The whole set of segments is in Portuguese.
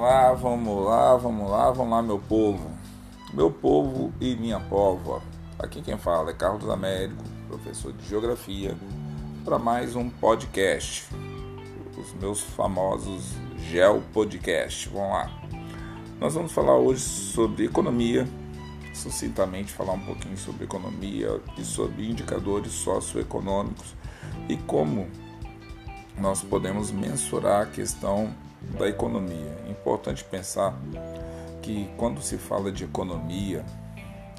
Vamos lá, vamos lá, vamos lá, vamos lá, meu povo. Meu povo e minha pova. Aqui quem fala é Carlos Américo, professor de Geografia, para mais um podcast. Os meus famosos Geo Podcast. Vamos lá. Nós vamos falar hoje sobre economia, sucintamente falar um pouquinho sobre economia e sobre indicadores socioeconômicos e como nós podemos mensurar a questão da economia. É importante pensar que quando se fala de economia,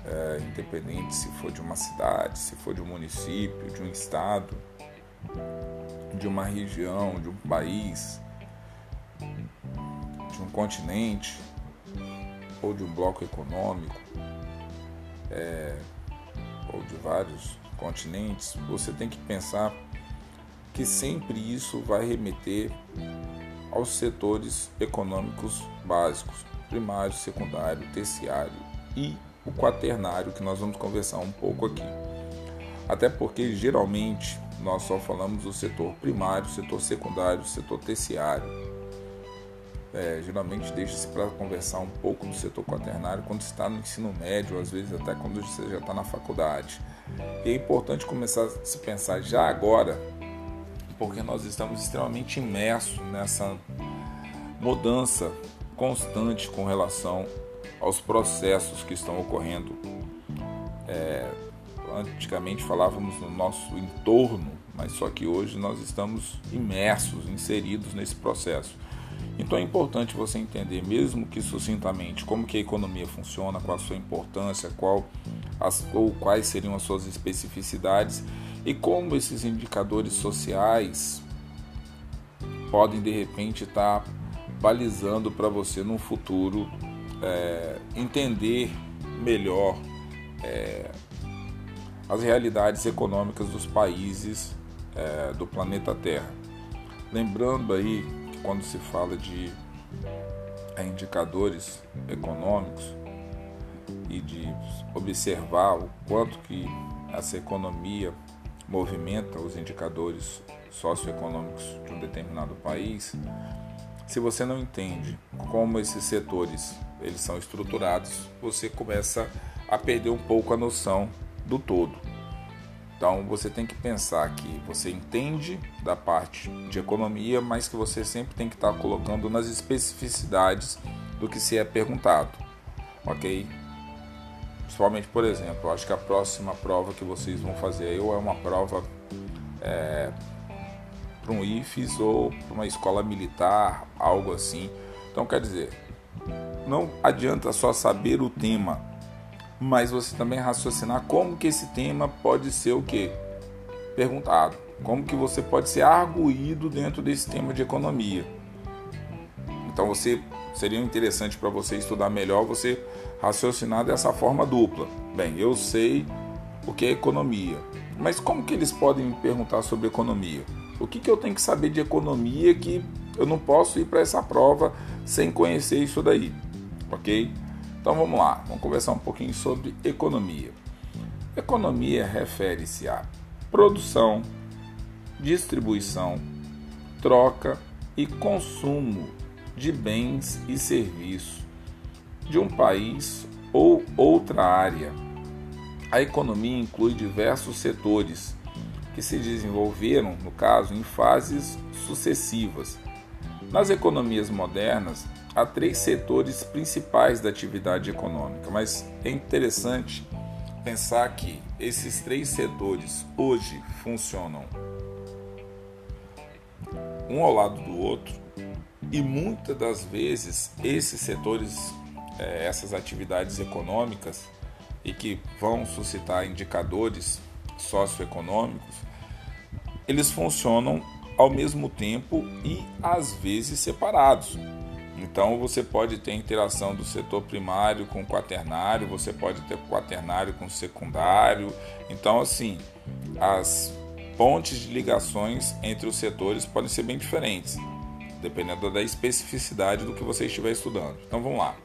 é, independente se for de uma cidade, se for de um município, de um estado, de uma região, de um país, de um continente ou de um bloco econômico, é, ou de vários continentes, você tem que pensar que sempre isso vai remeter aos setores econômicos básicos, primário, secundário, terciário e o quaternário, que nós vamos conversar um pouco aqui. Até porque geralmente nós só falamos do setor primário, setor secundário, setor terciário. É, geralmente deixa-se para conversar um pouco do setor quaternário quando está no ensino médio, às vezes até quando você já está na faculdade. E é importante começar a se pensar já agora porque nós estamos extremamente imersos nessa mudança constante com relação aos processos que estão ocorrendo. É, antigamente falávamos no nosso entorno, mas só que hoje nós estamos imersos, inseridos nesse processo. Então é importante você entender, mesmo que sucintamente, como que a economia funciona, qual a sua importância, qual as, ou quais seriam as suas especificidades e como esses indicadores sociais podem de repente estar balizando para você no futuro é, entender melhor é, as realidades econômicas dos países é, do planeta Terra. Lembrando aí que quando se fala de é, indicadores econômicos e de observar o quanto que essa economia movimenta os indicadores socioeconômicos de um determinado país, se você não entende como esses setores eles são estruturados, você começa a perder um pouco a noção do todo. Então você tem que pensar que você entende da parte de economia, mas que você sempre tem que estar colocando nas especificidades do que se é perguntado, ok? Principalmente, por exemplo, acho que a próxima prova que vocês vão fazer aí ou é uma prova é, para um IFES ou para uma escola militar, algo assim. Então, quer dizer, não adianta só saber o tema, mas você também raciocinar como que esse tema pode ser o que? Perguntado. Como que você pode ser arguído dentro desse tema de economia. Então você seria interessante para você estudar melhor, você raciocinar dessa forma dupla. Bem, eu sei o que é economia, mas como que eles podem me perguntar sobre economia? O que, que eu tenho que saber de economia que eu não posso ir para essa prova sem conhecer isso daí, ok? Então vamos lá, vamos conversar um pouquinho sobre economia. Economia refere-se a produção, distribuição, troca e consumo de bens e serviços de um país ou outra área. A economia inclui diversos setores que se desenvolveram, no caso, em fases sucessivas. Nas economias modernas, há três setores principais da atividade econômica, mas é interessante pensar que esses três setores hoje funcionam um ao lado do outro e muitas das vezes esses setores, é, essas atividades econômicas e que vão suscitar indicadores socioeconômicos, eles funcionam ao mesmo tempo e às vezes separados. Então você pode ter interação do setor primário com o quaternário, você pode ter quaternário com o secundário. Então assim, as pontes de ligações entre os setores podem ser bem diferentes dependendo da especificidade do que você estiver estudando. Então vamos lá.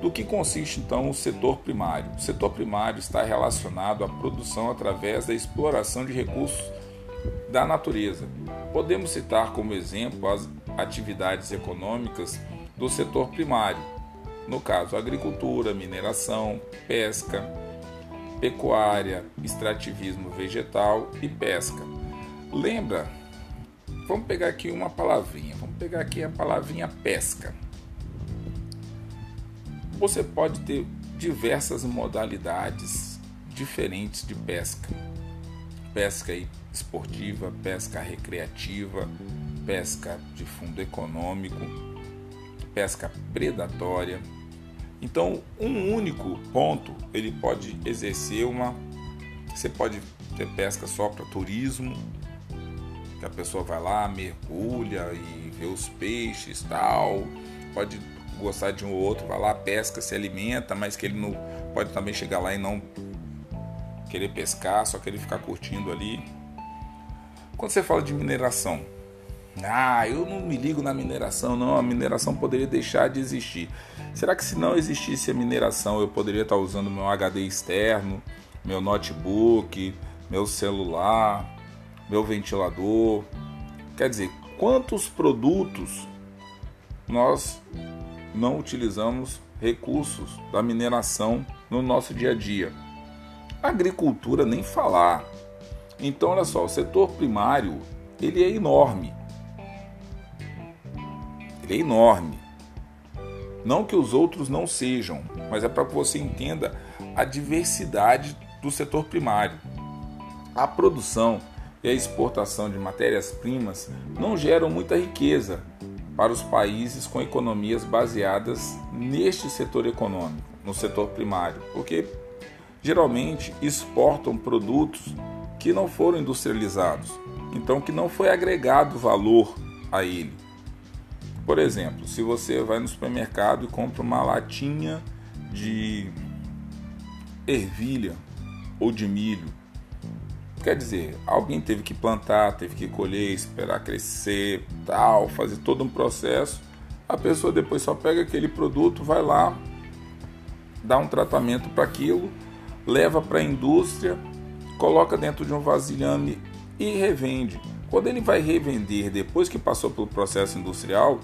Do que consiste então o setor primário? O setor primário está relacionado à produção através da exploração de recursos da natureza. Podemos citar como exemplo as atividades econômicas do setor primário, no caso agricultura, mineração, pesca, pecuária, extrativismo vegetal e pesca. Lembra? Vamos pegar aqui uma palavrinha. Vamos pegar aqui a palavrinha pesca. Você pode ter diversas modalidades diferentes de pesca. Pesca esportiva, pesca recreativa, pesca de fundo econômico, pesca predatória. Então, um único ponto ele pode exercer uma. Você pode ter pesca só para turismo, que a pessoa vai lá, mergulha e vê os peixes tal. Pode gostar de um ou outro, vai lá, pesca, se alimenta, mas que ele não pode também chegar lá e não querer pescar, só querer ficar curtindo ali. Quando você fala de mineração, ah, eu não me ligo na mineração, não. A mineração poderia deixar de existir. Será que se não existisse a mineração, eu poderia estar usando meu HD externo, meu notebook, meu celular, meu ventilador? Quer dizer, quantos produtos nós não utilizamos recursos da mineração no nosso dia a dia? Agricultura nem falar. Então, olha só, o setor primário ele é enorme ele é enorme. Não que os outros não sejam, mas é para que você entenda a diversidade do setor primário. A produção e a exportação de matérias-primas não geram muita riqueza para os países com economias baseadas neste setor econômico, no setor primário, porque geralmente exportam produtos que não foram industrializados, então que não foi agregado valor a ele. Por exemplo, se você vai no supermercado e compra uma latinha de ervilha ou de milho, quer dizer, alguém teve que plantar, teve que colher, esperar crescer, tal, fazer todo um processo. A pessoa depois só pega aquele produto, vai lá, dá um tratamento para aquilo, leva para a indústria, coloca dentro de um vasilhame e revende. Quando ele vai revender depois que passou pelo processo industrial,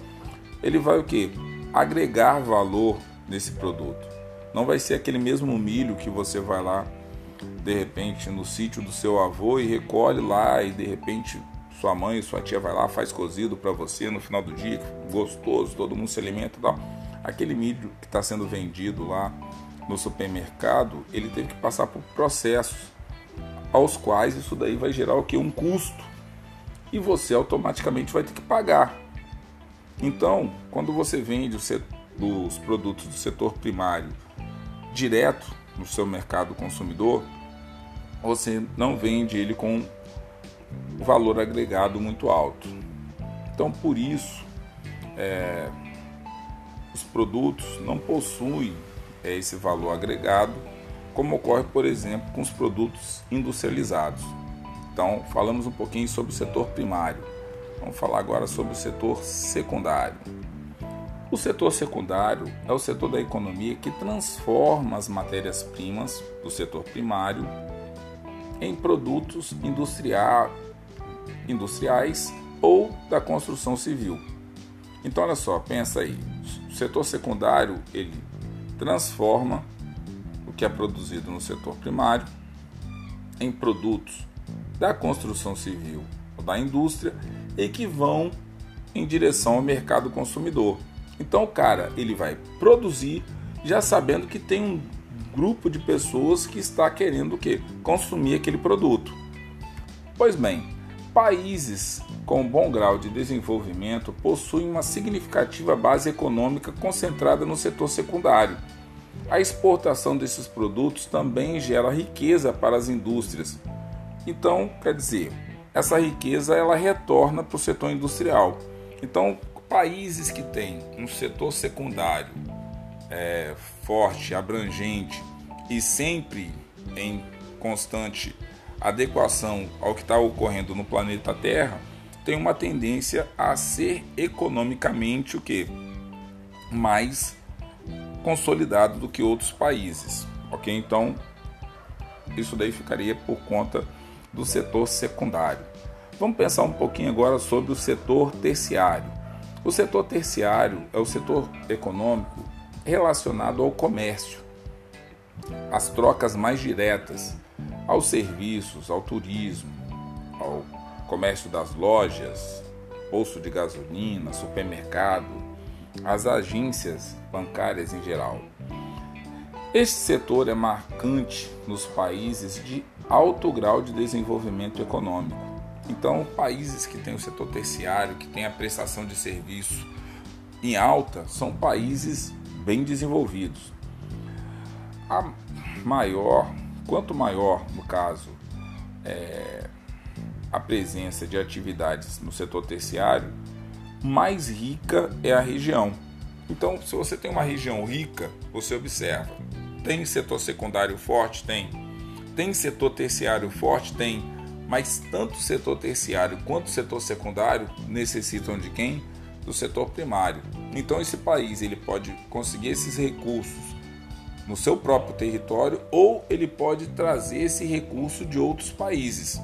ele vai o que? Agregar valor nesse produto. Não vai ser aquele mesmo milho que você vai lá de repente no sítio do seu avô e recolhe lá e de repente sua mãe, sua tia vai lá, faz cozido para você no final do dia, gostoso, todo mundo se alimenta tal. Aquele milho que está sendo vendido lá no supermercado, ele teve que passar por processos aos quais isso daí vai gerar o que? Um custo e você automaticamente vai ter que pagar. Então, quando você vende os produtos do setor primário direto no seu mercado consumidor, você não vende ele com valor agregado muito alto. Então, por isso, é, os produtos não possuem é, esse valor agregado, como ocorre, por exemplo, com os produtos industrializados. Então, falamos um pouquinho sobre o setor primário. Vamos falar agora sobre o setor secundário. O setor secundário é o setor da economia que transforma as matérias-primas do setor primário em produtos industriais ou da construção civil. Então, olha só, pensa aí. O setor secundário ele transforma o que é produzido no setor primário em produtos da construção civil ou da indústria e que vão em direção ao mercado consumidor. Então o cara ele vai produzir já sabendo que tem um grupo de pessoas que está querendo o quê? consumir aquele produto. Pois bem, países com bom grau de desenvolvimento possuem uma significativa base econômica concentrada no setor secundário. A exportação desses produtos também gera riqueza para as indústrias, então, quer dizer, essa riqueza ela retorna para o setor industrial. Então, países que têm um setor secundário é, forte, abrangente e sempre em constante adequação ao que está ocorrendo no planeta Terra, tem uma tendência a ser economicamente o que mais consolidado do que outros países, ok? Então isso daí ficaria por conta do setor secundário. Vamos pensar um pouquinho agora sobre o setor terciário. O setor terciário é o setor econômico relacionado ao comércio, às trocas mais diretas, aos serviços, ao turismo, ao comércio das lojas, posto de gasolina, supermercado, às agências bancárias em geral. Este setor é marcante nos países de alto grau de desenvolvimento econômico. Então, países que têm o setor terciário, que têm a prestação de serviço em alta, são países bem desenvolvidos. A maior, quanto maior, no caso, é, a presença de atividades no setor terciário, mais rica é a região. Então, se você tem uma região rica, você observa, tem setor secundário forte? Tem. Tem setor terciário forte? Tem. Mas tanto o setor terciário quanto o setor secundário necessitam de quem? Do setor primário. Então esse país ele pode conseguir esses recursos no seu próprio território ou ele pode trazer esse recurso de outros países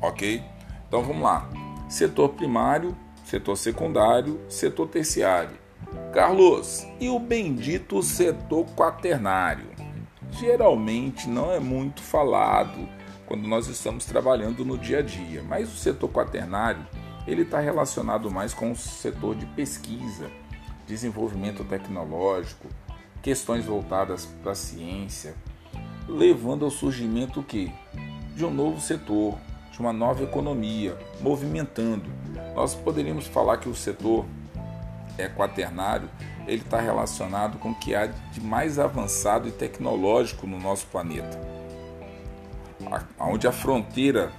ok? Então vamos lá: setor primário, setor secundário, setor terciário. Carlos, e o bendito setor quaternário? Geralmente não é muito falado quando nós estamos trabalhando no dia a dia, mas o setor quaternário ele está relacionado mais com o setor de pesquisa, desenvolvimento tecnológico, questões voltadas para a ciência, levando ao surgimento que de um novo setor, de uma nova economia, movimentando. Nós poderíamos falar que o setor é quaternário, ele está relacionado com o que há de mais avançado e tecnológico no nosso planeta. Onde a fronteira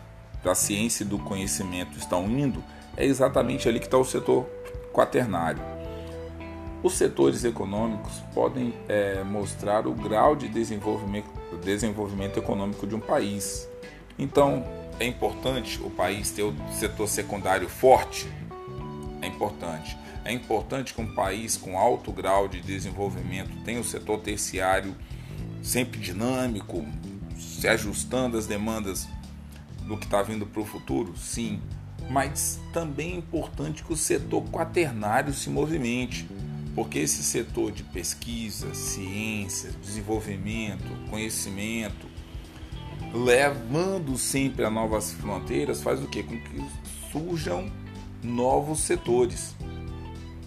da ciência e do conhecimento estão indo, é exatamente ali que está o setor quaternário. Os setores econômicos podem é, mostrar o grau de desenvolvimento, desenvolvimento econômico de um país. Então, é importante o país ter o setor secundário forte? É importante. É importante que um país com alto grau de desenvolvimento tenha o setor terciário sempre dinâmico, se ajustando às demandas do que está vindo para o futuro? Sim. Mas também é importante que o setor quaternário se movimente, porque esse setor de pesquisa, ciência, desenvolvimento, conhecimento, levando sempre a novas fronteiras, faz o que? Com que surjam novos setores.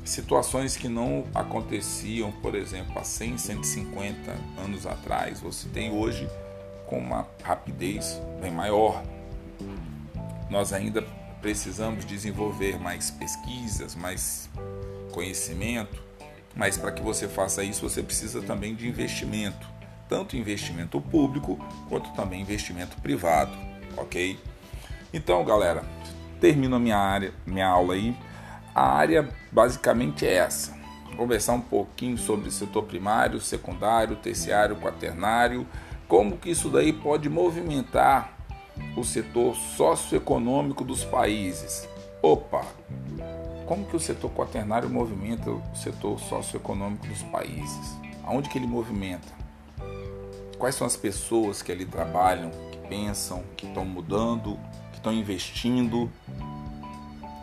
Situações que não aconteciam, por exemplo, há 100, 150 anos atrás, você tem hoje com uma rapidez bem maior. Nós ainda precisamos desenvolver mais pesquisas, mais conhecimento, mas para que você faça isso, você precisa também de investimento tanto investimento público quanto também investimento privado, ok? Então, galera, termino minha área, minha aula aí. A área basicamente é essa. Conversar um pouquinho sobre setor primário, secundário, terciário, quaternário, como que isso daí pode movimentar o setor socioeconômico dos países. Opa, como que o setor quaternário movimenta o setor socioeconômico dos países? Aonde que ele movimenta? quais são as pessoas que ali trabalham, que pensam, que estão mudando, que estão investindo,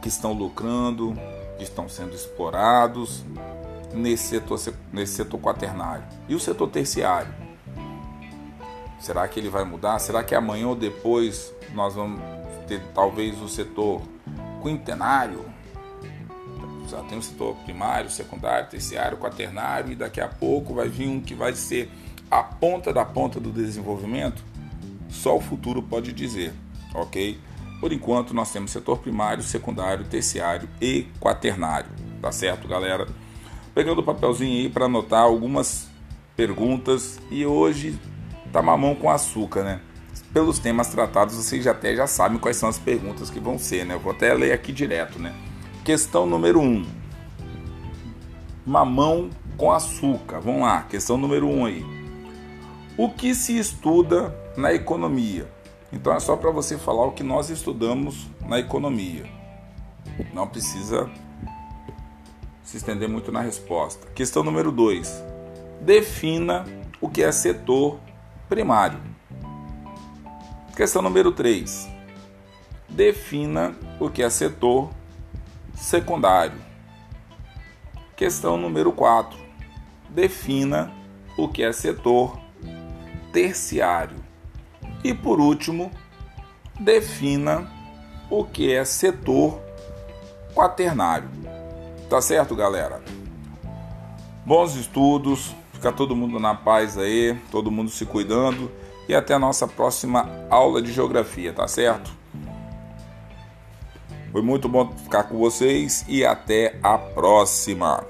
que estão lucrando, que estão sendo explorados nesse setor, nesse setor quaternário. E o setor terciário? Será que ele vai mudar? Será que amanhã ou depois nós vamos ter talvez o setor quintenário? Já tem o setor primário, secundário, terciário, quaternário e daqui a pouco vai vir um que vai ser a ponta da ponta do desenvolvimento, só o futuro pode dizer, ok? Por enquanto, nós temos setor primário, secundário, terciário e quaternário, tá certo, galera? Pegando o papelzinho aí para anotar algumas perguntas e hoje tá mamão com açúcar, né? Pelos temas tratados, vocês já até já sabem quais são as perguntas que vão ser, né? Eu vou até ler aqui direto, né? Questão número 1. Um. Mamão com açúcar. Vamos lá, questão número 1 um aí. O que se estuda na economia? Então é só para você falar o que nós estudamos na economia. Não precisa se estender muito na resposta. Questão número 2. Defina o que é setor primário. Questão número 3. Defina o que é setor secundário. Questão número 4. Defina o que é setor terciário. E por último, defina o que é setor quaternário. Tá certo, galera? Bons estudos, fica todo mundo na paz aí, todo mundo se cuidando e até a nossa próxima aula de geografia, tá certo? Foi muito bom ficar com vocês e até a próxima.